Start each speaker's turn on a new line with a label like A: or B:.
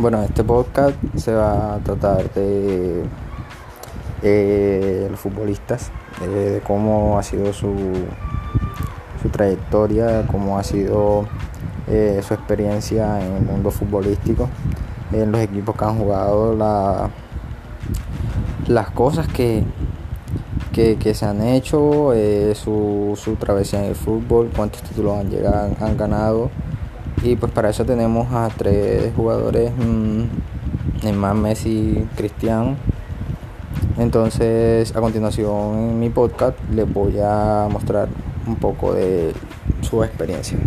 A: Bueno, este podcast se va a tratar de eh, los futbolistas, de cómo ha sido su, su trayectoria, cómo ha sido eh, su experiencia en el mundo futbolístico, en los equipos que han jugado, la, las cosas que, que, se han hecho, eh, su, su travesía en el fútbol, cuántos títulos han, llegado, han ganado y pues para eso tenemos a tres jugadores, mmm, Neymar, Messi, Cristiano. Entonces a continuación en mi podcast les voy a mostrar un poco de su experiencia.